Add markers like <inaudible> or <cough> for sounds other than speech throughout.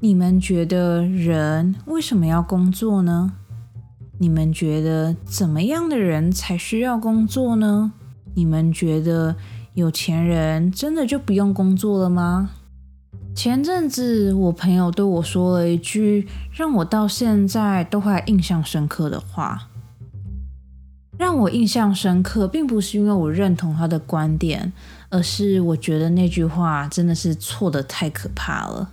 你们觉得人为什么要工作呢？你们觉得怎么样的人才需要工作呢？你们觉得有钱人真的就不用工作了吗？前阵子我朋友对我说了一句让我到现在都还印象深刻的话。让我印象深刻，并不是因为我认同他的观点，而是我觉得那句话真的是错的太可怕了。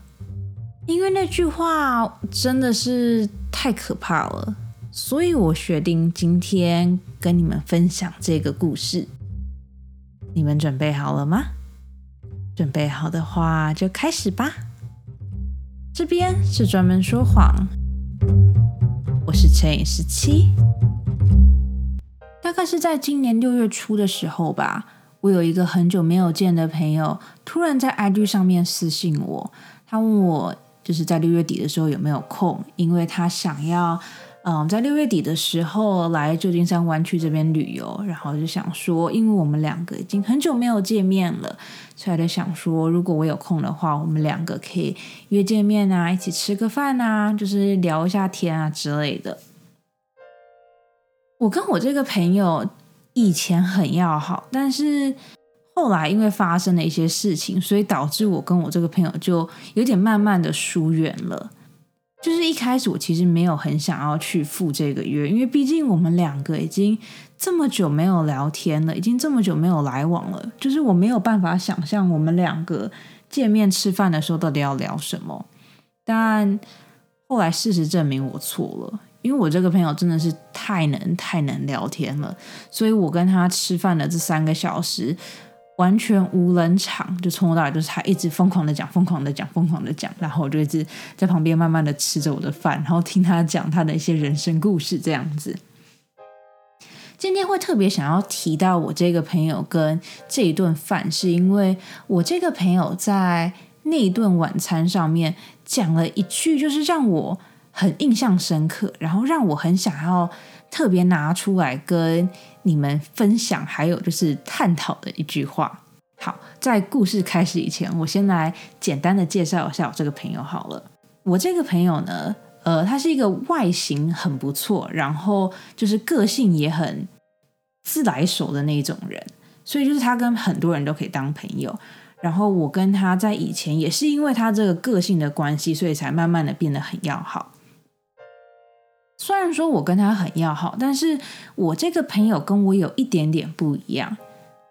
因为那句话真的是太可怕了，所以我决定今天跟你们分享这个故事。你们准备好了吗？准备好的话就开始吧。这边是专门说谎，我是乘以十七。大概是在今年六月初的时候吧，我有一个很久没有见的朋友，突然在 IG 上面私信我，他问我。就是在六月底的时候有没有空？因为他想要，嗯，在六月底的时候来旧金山湾区这边旅游，然后就想说，因为我们两个已经很久没有见面了，所以就想说，如果我有空的话，我们两个可以约见面啊，一起吃个饭啊，就是聊一下天啊之类的。我跟我这个朋友以前很要好，但是。后来因为发生了一些事情，所以导致我跟我这个朋友就有点慢慢的疏远了。就是一开始我其实没有很想要去赴这个约，因为毕竟我们两个已经这么久没有聊天了，已经这么久没有来往了。就是我没有办法想象我们两个见面吃饭的时候到底要聊什么。但后来事实证明我错了，因为我这个朋友真的是太能太能聊天了，所以我跟他吃饭的这三个小时。完全无冷场，就从头到尾都是他一直疯狂的讲，疯狂的讲，疯狂的讲，然后我就一直在旁边慢慢的吃着我的饭，然后听他讲他的一些人生故事，这样子。今天会特别想要提到我这个朋友跟这一顿饭，是因为我这个朋友在那一顿晚餐上面讲了一句，就是让我很印象深刻，然后让我很想要特别拿出来跟。你们分享还有就是探讨的一句话。好，在故事开始以前，我先来简单的介绍一下我这个朋友好了。我这个朋友呢，呃，他是一个外形很不错，然后就是个性也很自来熟的那种人，所以就是他跟很多人都可以当朋友。然后我跟他在以前也是因为他这个个性的关系，所以才慢慢的变得很要好。虽然说我跟他很要好，但是我这个朋友跟我有一点点不一样。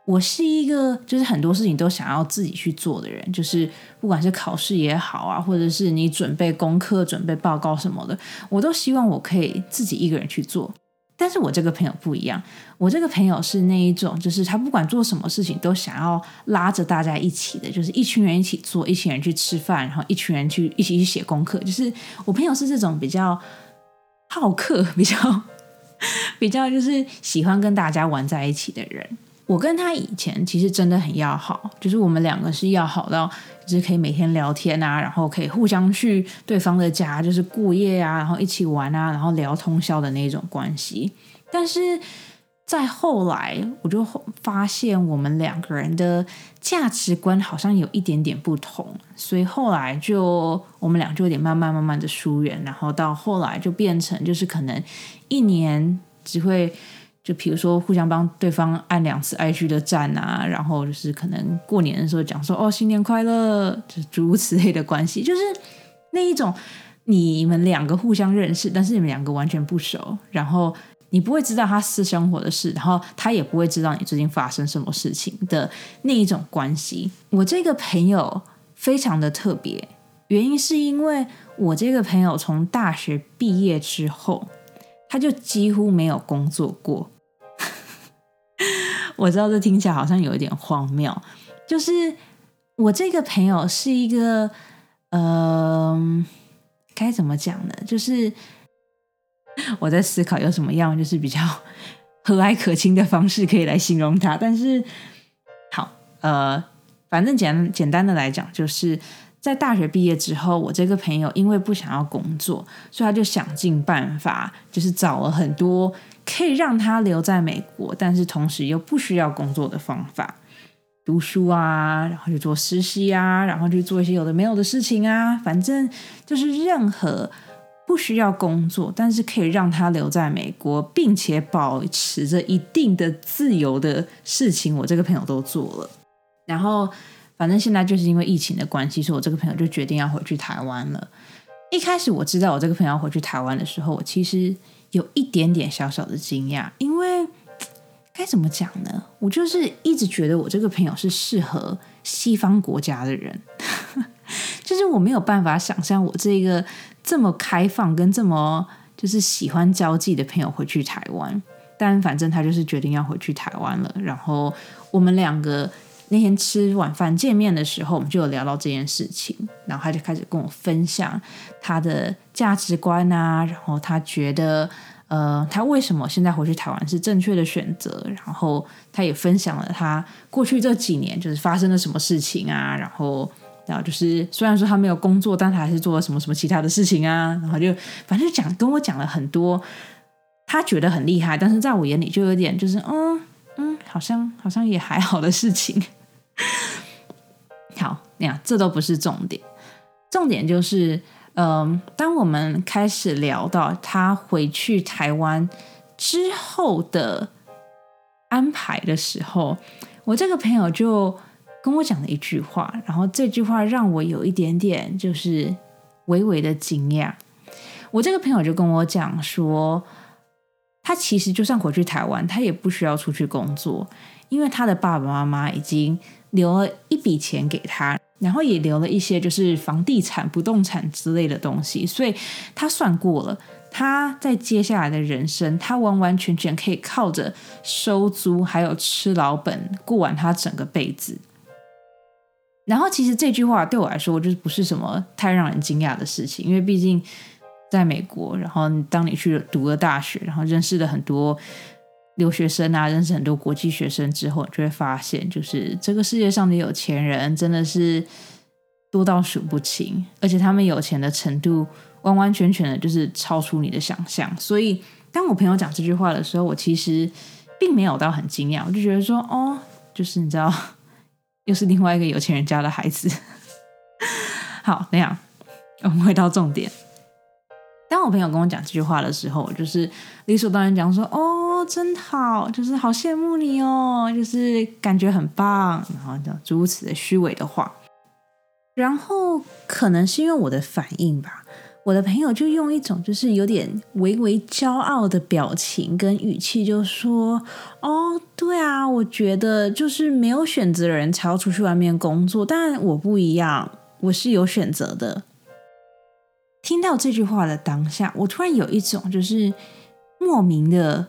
我是一个就是很多事情都想要自己去做的人，就是不管是考试也好啊，或者是你准备功课、准备报告什么的，我都希望我可以自己一个人去做。但是我这个朋友不一样，我这个朋友是那一种，就是他不管做什么事情都想要拉着大家一起的，就是一群人一起做，一群人去吃饭，然后一群人去一起去写功课。就是我朋友是这种比较。好客 <laughs> 比较比较就是喜欢跟大家玩在一起的人，我跟他以前其实真的很要好，就是我们两个是要好到就是可以每天聊天啊，然后可以互相去对方的家就是过夜啊，然后一起玩啊，然后聊通宵的那种关系，但是。再后来，我就发现我们两个人的价值观好像有一点点不同，所以后来就我们俩就有点慢慢慢慢的疏远，然后到后来就变成就是可能一年只会就比如说互相帮对方按两次 IG 的赞啊，然后就是可能过年的时候讲说哦新年快乐，就是诸如此类的关系，就是那一种你们两个互相认识，但是你们两个完全不熟，然后。你不会知道他私生活的事，然后他也不会知道你最近发生什么事情的那一种关系。我这个朋友非常的特别，原因是因为我这个朋友从大学毕业之后，他就几乎没有工作过。<laughs> 我知道这听起来好像有一点荒谬，就是我这个朋友是一个，嗯，该怎么讲呢？就是。<laughs> 我在思考有什么样就是比较和蔼可亲的方式可以来形容他，但是好，呃，反正简简单的来讲，就是在大学毕业之后，我这个朋友因为不想要工作，所以他就想尽办法，就是找了很多可以让他留在美国，但是同时又不需要工作的方法。读书啊，然后去做实习啊，然后去做一些有的没有的事情啊，反正就是任何不需要工作，但是可以让他留在美国，并且保持着一定的自由的事情，我这个朋友都做了。然后，反正现在就是因为疫情的关系，所以我这个朋友就决定要回去台湾了。一开始我知道我这个朋友要回去台湾的时候，我其实有一点点小小的惊讶，因为该怎么讲呢？我就是一直觉得我这个朋友是适合西方国家的人，<laughs> 就是我没有办法想象我这个这么开放跟这么就是喜欢交际的朋友回去台湾。但反正他就是决定要回去台湾了，然后我们两个。那天吃晚饭见面的时候，我们就有聊到这件事情，然后他就开始跟我分享他的价值观啊，然后他觉得呃，他为什么现在回去台湾是正确的选择，然后他也分享了他过去这几年就是发生了什么事情啊，然后然后就是虽然说他没有工作，但他还是做了什么什么其他的事情啊，然后就反正就讲跟我讲了很多他觉得很厉害，但是在我眼里就有点就是嗯。嗯，好像好像也还好的事情。<laughs> 好，那样这都不是重点，重点就是，嗯，当我们开始聊到他回去台湾之后的安排的时候，我这个朋友就跟我讲了一句话，然后这句话让我有一点点就是微微的惊讶。我这个朋友就跟我讲说。他其实就算回去台湾，他也不需要出去工作，因为他的爸爸妈妈已经留了一笔钱给他，然后也留了一些就是房地产、不动产之类的东西，所以他算过了，他在接下来的人生，他完完全全可以靠着收租还有吃老本过完他整个辈子。然后其实这句话对我来说，就是不是什么太让人惊讶的事情，因为毕竟。在美国，然后当你去读了大学，然后认识了很多留学生啊，认识很多国际学生之后，你就会发现，就是这个世界上的有钱人真的是多到数不清，而且他们有钱的程度完完全全的就是超出你的想象。所以，当我朋友讲这句话的时候，我其实并没有到很惊讶，我就觉得说，哦，就是你知道，又是另外一个有钱人家的孩子。好，那样我们回到重点。当我朋友跟我讲这句话的时候，就是理所当然讲说：“哦，真好，就是好羡慕你哦，就是感觉很棒。”然后讲诸如此的虚伪的话。然后可能是因为我的反应吧，我的朋友就用一种就是有点微微骄傲的表情跟语气，就说：“哦，对啊，我觉得就是没有选择的人才要出去外面工作，但我不一样，我是有选择的。”听到这句话的当下，我突然有一种就是莫名的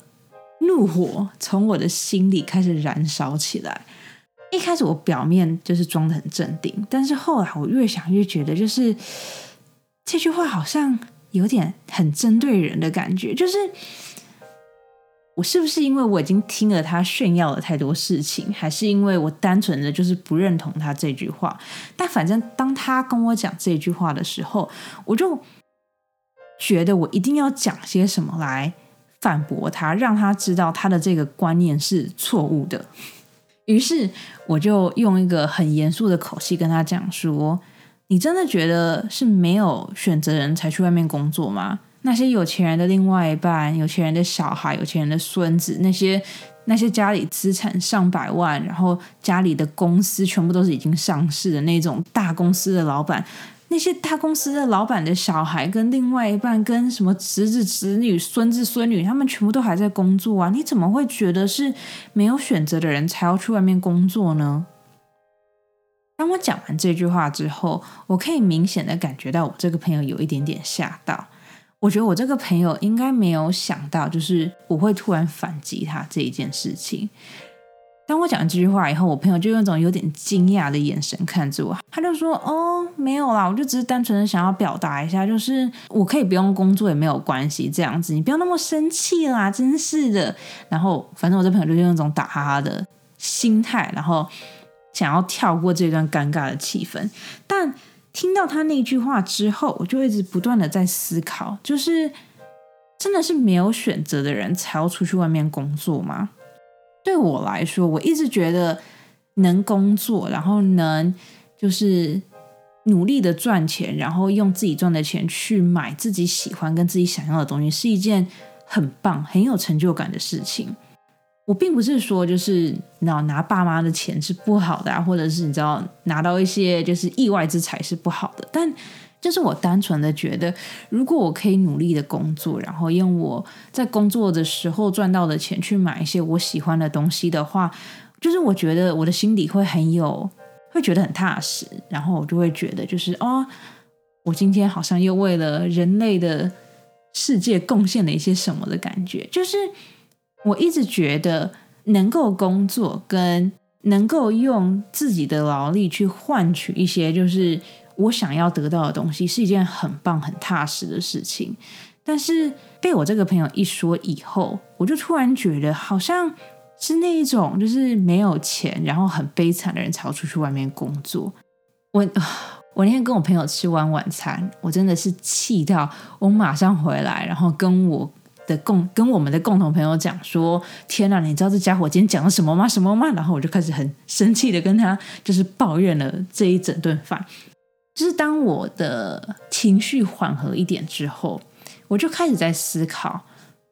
怒火从我的心里开始燃烧起来。一开始我表面就是装的很镇定，但是后来我越想越觉得，就是这句话好像有点很针对人的感觉。就是我是不是因为我已经听了他炫耀了太多事情，还是因为我单纯的就是不认同他这句话？但反正当他跟我讲这句话的时候，我就。觉得我一定要讲些什么来反驳他，让他知道他的这个观念是错误的。于是我就用一个很严肃的口气跟他讲说：“你真的觉得是没有选择人才去外面工作吗？那些有钱人的另外一半、有钱人的小孩、有钱人的孙子，那些那些家里资产上百万，然后家里的公司全部都是已经上市的那种大公司的老板。”那些大公司的老板的小孩跟另外一半跟什么侄子侄女孙子孙女，他们全部都还在工作啊！你怎么会觉得是没有选择的人才要去外面工作呢？当我讲完这句话之后，我可以明显的感觉到我这个朋友有一点点吓到。我觉得我这个朋友应该没有想到，就是我会突然反击他这一件事情。当我讲这句话以后，我朋友就用一种有点惊讶的眼神看着我，他就说：“哦，没有啦，我就只是单纯的想要表达一下，就是我可以不用工作也没有关系，这样子，你不要那么生气啦，真是的。”然后，反正我这朋友就用一种打哈哈的心态，然后想要跳过这段尴尬的气氛。但听到他那句话之后，我就一直不断的在思考，就是真的是没有选择的人才要出去外面工作吗？对我来说，我一直觉得能工作，然后能就是努力的赚钱，然后用自己赚的钱去买自己喜欢跟自己想要的东西，是一件很棒、很有成就感的事情。我并不是说就是你知道拿爸妈的钱是不好的啊，或者是你知道拿到一些就是意外之财是不好的，但就是我单纯的觉得，如果我可以努力的工作，然后用我在工作的时候赚到的钱去买一些我喜欢的东西的话，就是我觉得我的心里会很有，会觉得很踏实，然后我就会觉得就是哦，我今天好像又为了人类的世界贡献了一些什么的感觉，就是。我一直觉得能够工作跟能够用自己的劳力去换取一些就是我想要得到的东西，是一件很棒、很踏实的事情。但是被我这个朋友一说以后，我就突然觉得好像是那一种就是没有钱，然后很悲惨的人才要出去外面工作。我我那天跟我朋友吃完晚餐，我真的是气到我马上回来，然后跟我。的共跟我们的共同朋友讲说：“天哪，你知道这家伙今天讲了什么吗？什么吗？”然后我就开始很生气的跟他就是抱怨了这一整顿饭。就是当我的情绪缓和一点之后，我就开始在思考，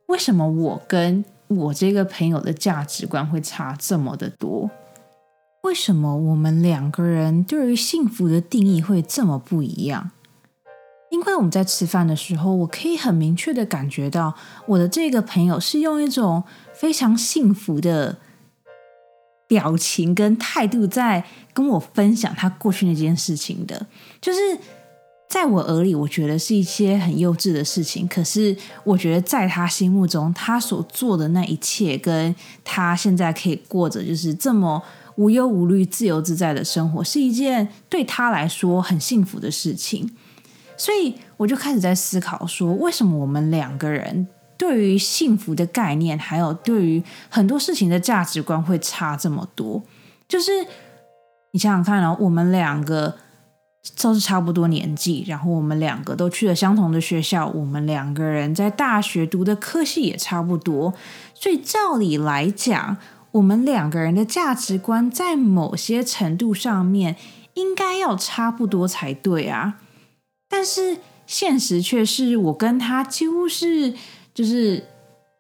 为什么我跟我这个朋友的价值观会差这么的多？为什么我们两个人对于幸福的定义会这么不一样？因为我们在吃饭的时候，我可以很明确的感觉到，我的这个朋友是用一种非常幸福的表情跟态度在跟我分享他过去那件事情的。就是在我耳里，我觉得是一些很幼稚的事情，可是我觉得在他心目中，他所做的那一切，跟他现在可以过着就是这么无忧无虑、自由自在的生活，是一件对他来说很幸福的事情。所以我就开始在思考，说为什么我们两个人对于幸福的概念，还有对于很多事情的价值观会差这么多？就是你想想看哦，我们两个都是差不多年纪，然后我们两个都去了相同的学校，我们两个人在大学读的科系也差不多，所以照理来讲，我们两个人的价值观在某些程度上面应该要差不多才对啊。但是现实却是我跟他几乎是就是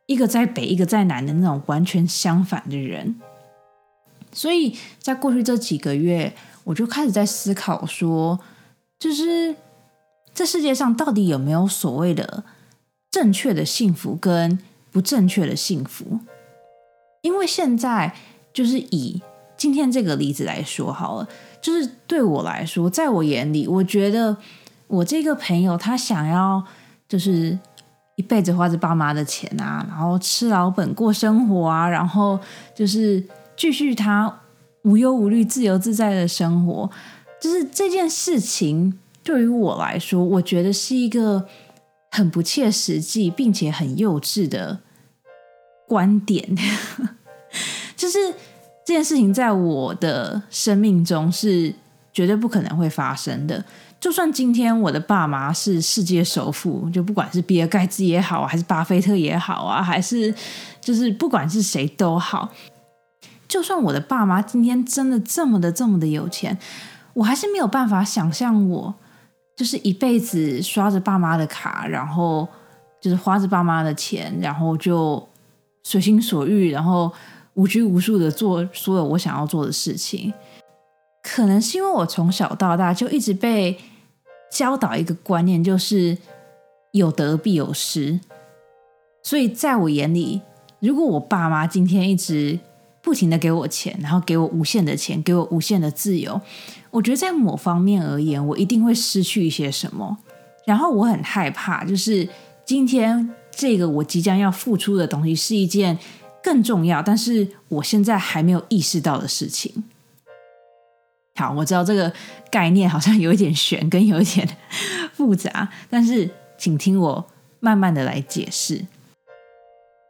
一个在北一个在南的那种完全相反的人，所以在过去这几个月，我就开始在思考说，就是这世界上到底有没有所谓的正确的幸福跟不正确的幸福？因为现在就是以今天这个例子来说好了，就是对我来说，在我眼里，我觉得。我这个朋友，他想要就是一辈子花着爸妈的钱啊，然后吃老本过生活啊，然后就是继续他无忧无虑、自由自在的生活。就是这件事情对于我来说，我觉得是一个很不切实际，并且很幼稚的观点。<laughs> 就是这件事情在我的生命中是绝对不可能会发生的。就算今天我的爸妈是世界首富，就不管是比尔盖茨也好，还是巴菲特也好啊，还是就是不管是谁都好，就算我的爸妈今天真的这么的这么的有钱，我还是没有办法想象我就是一辈子刷着爸妈的卡，然后就是花着爸妈的钱，然后就随心所欲，然后无拘无束的做所有我想要做的事情。可能是因为我从小到大就一直被。教导一个观念，就是有得必有失。所以在我眼里，如果我爸妈今天一直不停的给我钱，然后给我无限的钱，给我无限的自由，我觉得在某方面而言，我一定会失去一些什么。然后我很害怕，就是今天这个我即将要付出的东西，是一件更重要，但是我现在还没有意识到的事情。好，我知道这个概念好像有一点悬，跟有一点 <laughs> 复杂，但是请听我慢慢的来解释。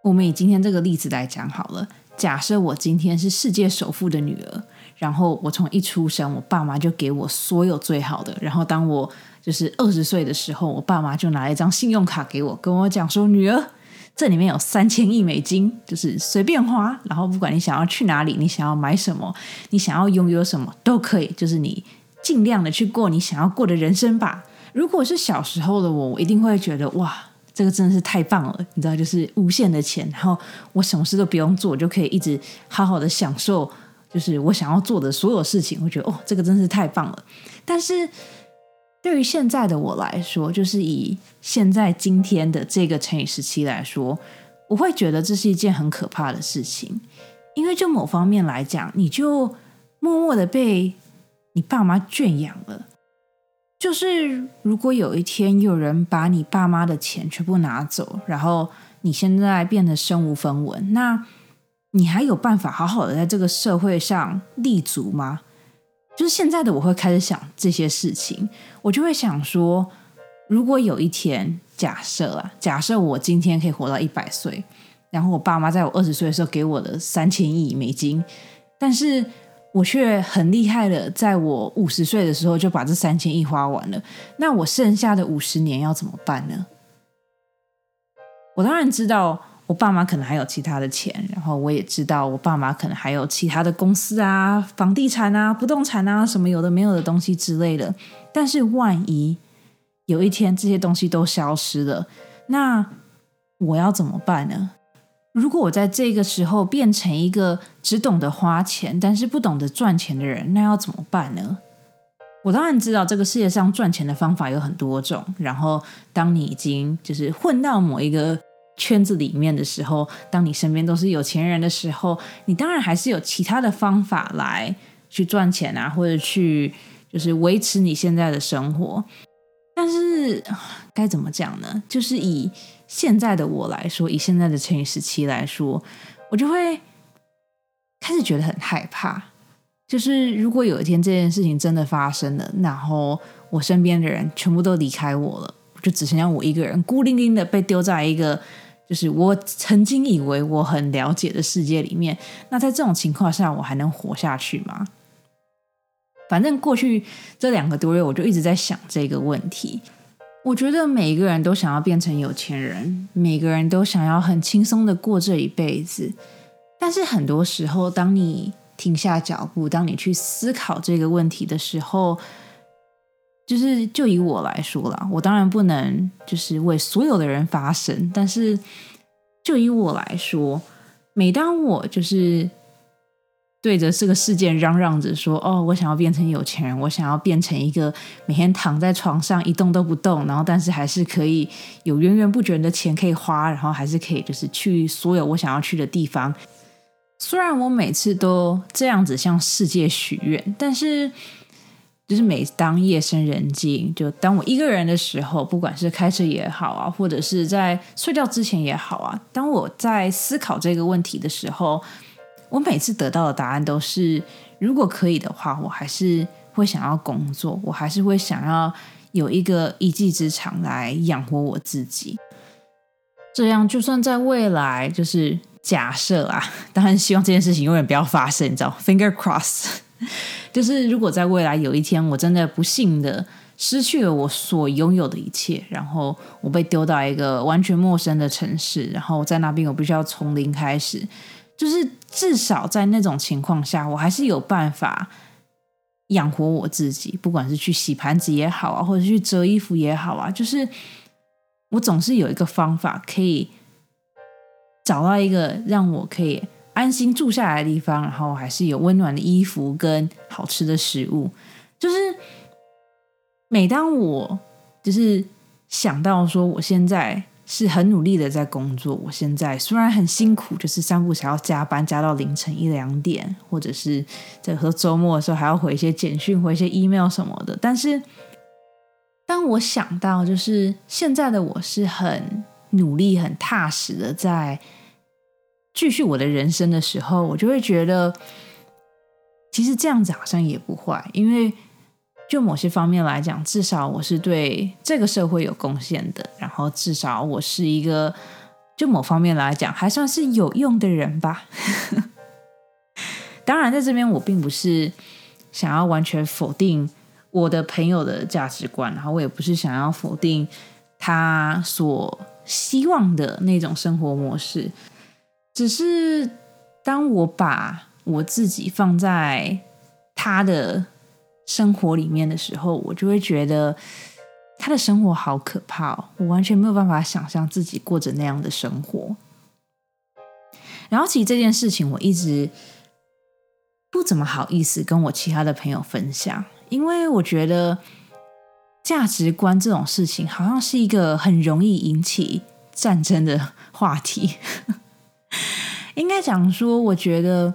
我们以今天这个例子来讲好了。假设我今天是世界首富的女儿，然后我从一出生，我爸妈就给我所有最好的。然后当我就是二十岁的时候，我爸妈就拿了一张信用卡给我，跟我讲说：“女儿，这里面有三千亿美金，就是随便花，然后不管你想要去哪里，你想要买什么，你想要拥有什么都可以，就是你尽量的去过你想要过的人生吧。如果是小时候的我，我一定会觉得哇，这个真的是太棒了，你知道，就是无限的钱，然后我什么事都不用做，就可以一直好好的享受，就是我想要做的所有事情。我觉得哦，这个真是太棒了。但是。对于现在的我来说，就是以现在今天的这个乘以十七来说，我会觉得这是一件很可怕的事情。因为就某方面来讲，你就默默的被你爸妈圈养了。就是如果有一天有人把你爸妈的钱全部拿走，然后你现在变得身无分文，那你还有办法好好的在这个社会上立足吗？就是现在的我会开始想这些事情，我就会想说，如果有一天，假设啊，假设我今天可以活到一百岁，然后我爸妈在我二十岁的时候给我的三千亿美金，但是我却很厉害的，在我五十岁的时候就把这三千亿花完了，那我剩下的五十年要怎么办呢？我当然知道。我爸妈可能还有其他的钱，然后我也知道我爸妈可能还有其他的公司啊、房地产啊、不动产啊什么有的没有的东西之类的。但是万一有一天这些东西都消失了，那我要怎么办呢？如果我在这个时候变成一个只懂得花钱，但是不懂得赚钱的人，那要怎么办呢？我当然知道这个世界上赚钱的方法有很多种。然后当你已经就是混到某一个。圈子里面的时候，当你身边都是有钱人的时候，你当然还是有其他的方法来去赚钱啊，或者去就是维持你现在的生活。但是该怎么讲呢？就是以现在的我来说，以现在的乘以十七来说，我就会开始觉得很害怕。就是如果有一天这件事情真的发生了，然后我身边的人全部都离开我了，就只剩下我一个人孤零零的被丢在一个。就是我曾经以为我很了解的世界里面，那在这种情况下，我还能活下去吗？反正过去这两个多月，我就一直在想这个问题。我觉得每一个人都想要变成有钱人，每个人都想要很轻松的过这一辈子。但是很多时候，当你停下脚步，当你去思考这个问题的时候，就是就以我来说啦，我当然不能就是为所有的人发声，但是就以我来说，每当我就是对着这个世界嚷嚷着说：“哦，我想要变成有钱人，我想要变成一个每天躺在床上一动都不动，然后但是还是可以有源源不绝的钱可以花，然后还是可以就是去所有我想要去的地方。”虽然我每次都这样子向世界许愿，但是。就是每当夜深人静，就当我一个人的时候，不管是开车也好啊，或者是在睡觉之前也好啊，当我在思考这个问题的时候，我每次得到的答案都是：如果可以的话，我还是会想要工作，我还是会想要有一个一技之长来养活我自己。这样，就算在未来，就是假设啊，当然希望这件事情永远不要发生，你知道，finger cross。<laughs> 就是如果在未来有一天我真的不幸的失去了我所拥有的一切，然后我被丢到一个完全陌生的城市，然后在那边我必须要从零开始，就是至少在那种情况下，我还是有办法养活我自己，不管是去洗盘子也好啊，或者去折衣服也好啊，就是我总是有一个方法可以找到一个让我可以。安心住下来的地方，然后还是有温暖的衣服跟好吃的食物。就是每当我就是想到说，我现在是很努力的在工作，我现在虽然很辛苦，就是三步才要加班加到凌晨一两点，或者是在和周末的时候还要回一些简讯、回一些 email 什么的。但是当我想到，就是现在的我是很努力、很踏实的在。继续我的人生的时候，我就会觉得，其实这样子好像也不坏，因为就某些方面来讲，至少我是对这个社会有贡献的，然后至少我是一个，就某方面来讲还算是有用的人吧。<laughs> 当然，在这边我并不是想要完全否定我的朋友的价值观，然后我也不是想要否定。他所希望的那种生活模式。只是当我把我自己放在他的生活里面的时候，我就会觉得他的生活好可怕，我完全没有办法想象自己过着那样的生活。然后，其实这件事情我一直不怎么好意思跟我其他的朋友分享，因为我觉得价值观这种事情好像是一个很容易引起战争的话题。<laughs> 应该讲说，我觉得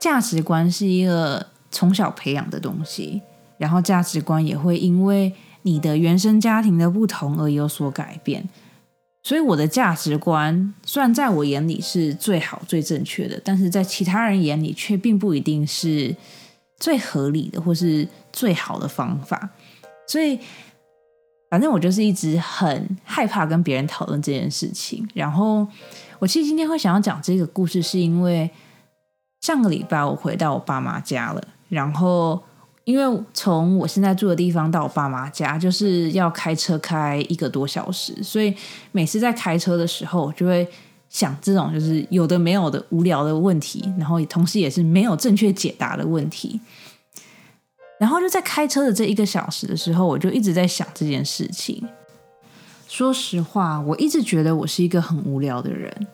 价值观是一个从小培养的东西，然后价值观也会因为你的原生家庭的不同而有所改变。所以我的价值观虽然在我眼里是最好、最正确的，但是在其他人眼里却并不一定是最合理的或是最好的方法。所以，反正我就是一直很害怕跟别人讨论这件事情。然后，我其实今天会想要讲这个故事，是因为上个礼拜我回到我爸妈家了，然后。因为从我现在住的地方到我爸妈家，就是要开车开一个多小时，所以每次在开车的时候，就会想这种就是有的没有的无聊的问题，然后同时也是没有正确解答的问题。然后就在开车的这一个小时的时候，我就一直在想这件事情。说实话，我一直觉得我是一个很无聊的人，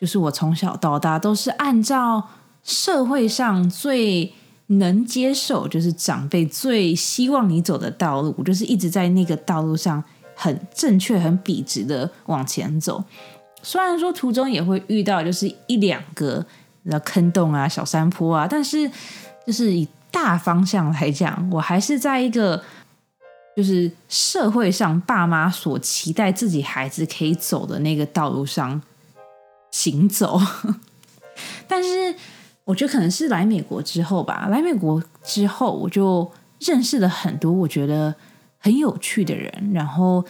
就是我从小到大都是按照社会上最。能接受就是长辈最希望你走的道路，就是一直在那个道路上很正确、很笔直的往前走。虽然说途中也会遇到就是一两个坑洞啊、小山坡啊，但是就是以大方向来讲，我还是在一个就是社会上爸妈所期待自己孩子可以走的那个道路上行走，但是。我觉得可能是来美国之后吧，来美国之后，我就认识了很多我觉得很有趣的人，然后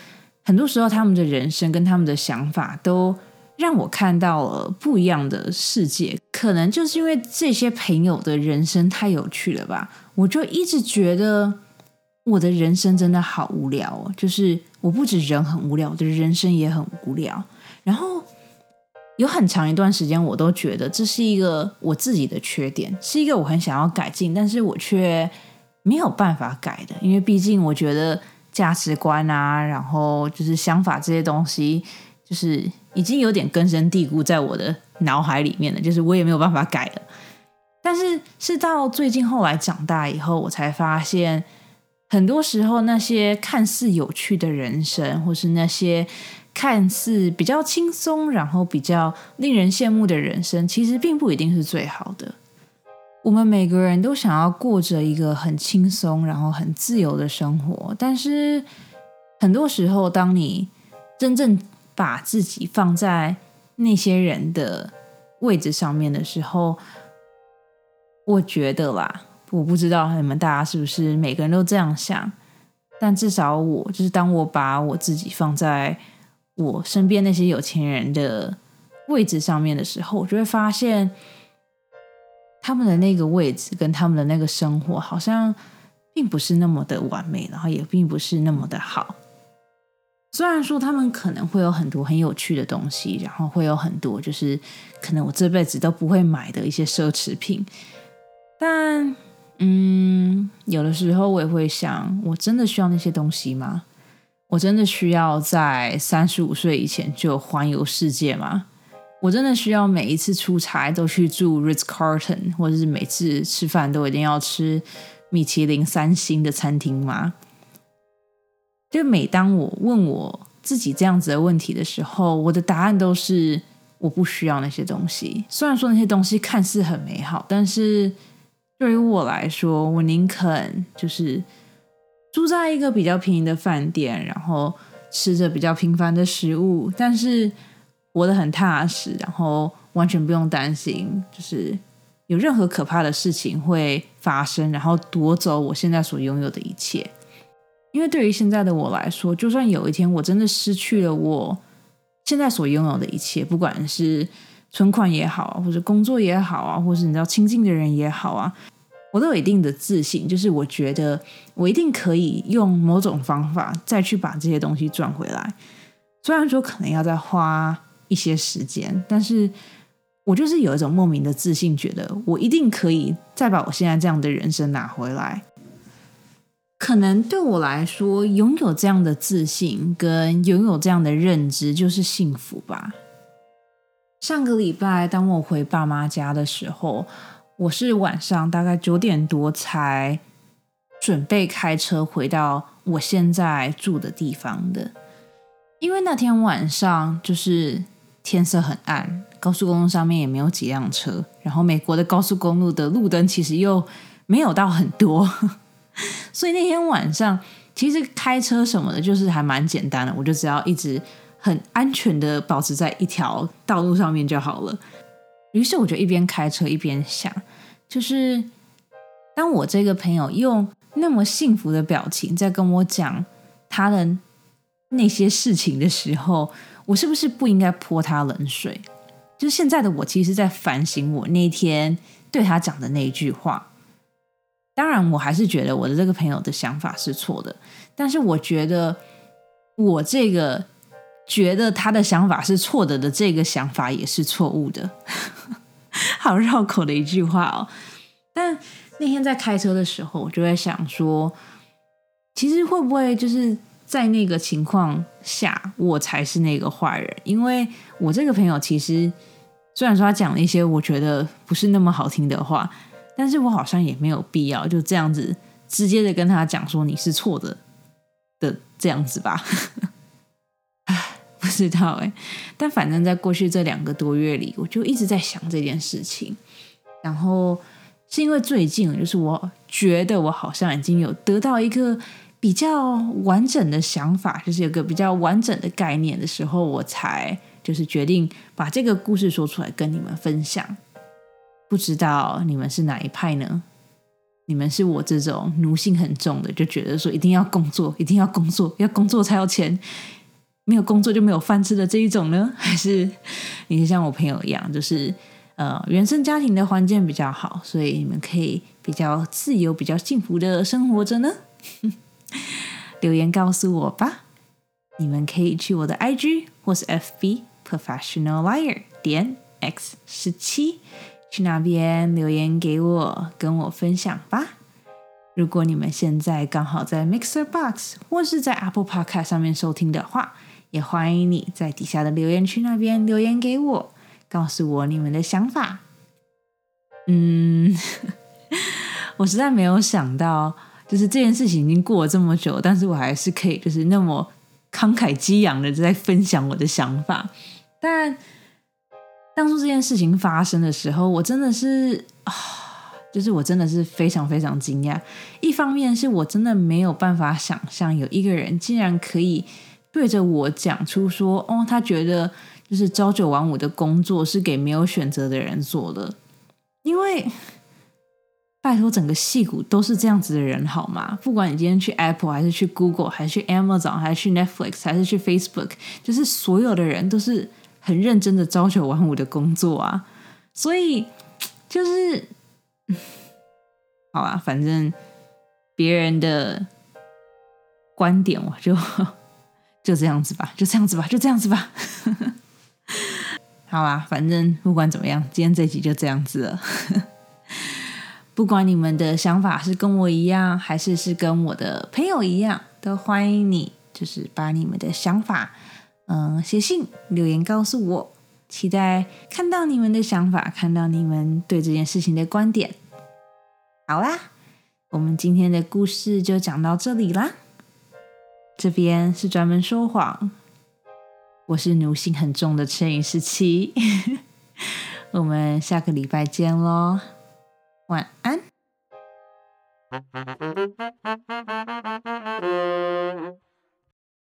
很多时候他们的人生跟他们的想法都让我看到了不一样的世界。可能就是因为这些朋友的人生太有趣了吧，我就一直觉得我的人生真的好无聊哦。就是我不止人很无聊，我的人生也很无聊，然后。有很长一段时间，我都觉得这是一个我自己的缺点，是一个我很想要改进，但是我却没有办法改的。因为毕竟我觉得价值观啊，然后就是想法这些东西，就是已经有点根深蒂固在我的脑海里面了，就是我也没有办法改了。但是是到最近后来长大以后，我才发现，很多时候那些看似有趣的人生，或是那些。看似比较轻松，然后比较令人羡慕的人生，其实并不一定是最好的。我们每个人都想要过着一个很轻松，然后很自由的生活，但是很多时候，当你真正把自己放在那些人的位置上面的时候，我觉得啦，我不知道你们大家是不是每个人都这样想，但至少我就是当我把我自己放在。我身边那些有钱人的位置上面的时候，我就会发现他们的那个位置跟他们的那个生活，好像并不是那么的完美，然后也并不是那么的好。虽然说他们可能会有很多很有趣的东西，然后会有很多就是可能我这辈子都不会买的一些奢侈品，但嗯，有的时候我也会想，我真的需要那些东西吗？我真的需要在三十五岁以前就环游世界吗？我真的需要每一次出差都去住 Ritz Carlton，或者是每次吃饭都一定要吃米其林三星的餐厅吗？就每当我问我自己这样子的问题的时候，我的答案都是我不需要那些东西。虽然说那些东西看似很美好，但是对于我来说，我宁肯就是。住在一个比较便宜的饭店，然后吃着比较平凡的食物，但是活得很踏实，然后完全不用担心，就是有任何可怕的事情会发生，然后夺走我现在所拥有的一切。因为对于现在的我来说，就算有一天我真的失去了我现在所拥有的一切，不管是存款也好，或者工作也好啊，或是你知道亲近的人也好啊。我都有一定的自信，就是我觉得我一定可以用某种方法再去把这些东西赚回来。虽然说可能要再花一些时间，但是我就是有一种莫名的自信，觉得我一定可以再把我现在这样的人生拿回来。可能对我来说，拥有这样的自信跟拥有这样的认知就是幸福吧。上个礼拜，当我回爸妈家的时候。我是晚上大概九点多才准备开车回到我现在住的地方的，因为那天晚上就是天色很暗，高速公路上面也没有几辆车，然后美国的高速公路的路灯其实又没有到很多，<laughs> 所以那天晚上其实开车什么的，就是还蛮简单的，我就只要一直很安全的保持在一条道路上面就好了。于是我就一边开车一边想，就是当我这个朋友用那么幸福的表情在跟我讲他的那些事情的时候，我是不是不应该泼他冷水？就现在的我，其实在反省我那天对他讲的那一句话。当然，我还是觉得我的这个朋友的想法是错的，但是我觉得我这个。觉得他的想法是错的的这个想法也是错误的，<laughs> 好绕口的一句话哦。但那天在开车的时候，我就在想说，其实会不会就是在那个情况下，我才是那个坏人？因为我这个朋友其实虽然说他讲了一些我觉得不是那么好听的话，但是我好像也没有必要就这样子直接的跟他讲说你是错的的这样子吧。不知道哎，但反正在过去这两个多月里，我就一直在想这件事情。然后是因为最近，就是我觉得我好像已经有得到一个比较完整的想法，就是有个比较完整的概念的时候，我才就是决定把这个故事说出来跟你们分享。不知道你们是哪一派呢？你们是我这种奴性很重的，就觉得说一定要工作，一定要工作，要工作才有钱。没有工作就没有饭吃的这一种呢？<laughs> 还是你是像我朋友一样，就是呃原生家庭的环境比较好，所以你们可以比较自由、比较幸福的生活着呢？<laughs> 留言告诉我吧。你们可以去我的 IG 或是 FB Professional Liar 点 X 十七，去那边留言给我，跟我分享吧。如果你们现在刚好在 Mixer Box 或是在 Apple Podcast 上面收听的话，也欢迎你在底下的留言区那边留言给我，告诉我你们的想法。嗯，<laughs> 我实在没有想到，就是这件事情已经过了这么久，但是我还是可以就是那么慷慨激昂的在分享我的想法。但当初这件事情发生的时候，我真的是啊，就是我真的是非常非常惊讶。一方面是我真的没有办法想象有一个人竟然可以。对着我讲出说，哦，他觉得就是朝九晚五的工作是给没有选择的人做的，因为拜托，整个戏骨都是这样子的人，好吗？不管你今天去 Apple 还是去 Google，还是去 Amazon，还是去 Netflix，还是去 Facebook，就是所有的人都是很认真的朝九晚五的工作啊。所以就是，好吧，反正别人的观点我就。就这样子吧，就这样子吧，就这样子吧。<laughs> 好啦，反正不管怎么样，今天这集就这样子了。<laughs> 不管你们的想法是跟我一样，还是是跟我的朋友一样，都欢迎你，就是把你们的想法，嗯，写信留言告诉我，期待看到你们的想法，看到你们对这件事情的观点。好啦，我们今天的故事就讲到这里啦。这边是专门说谎，我是奴性很重的乘以十七，<laughs> 我们下个礼拜见喽，晚安。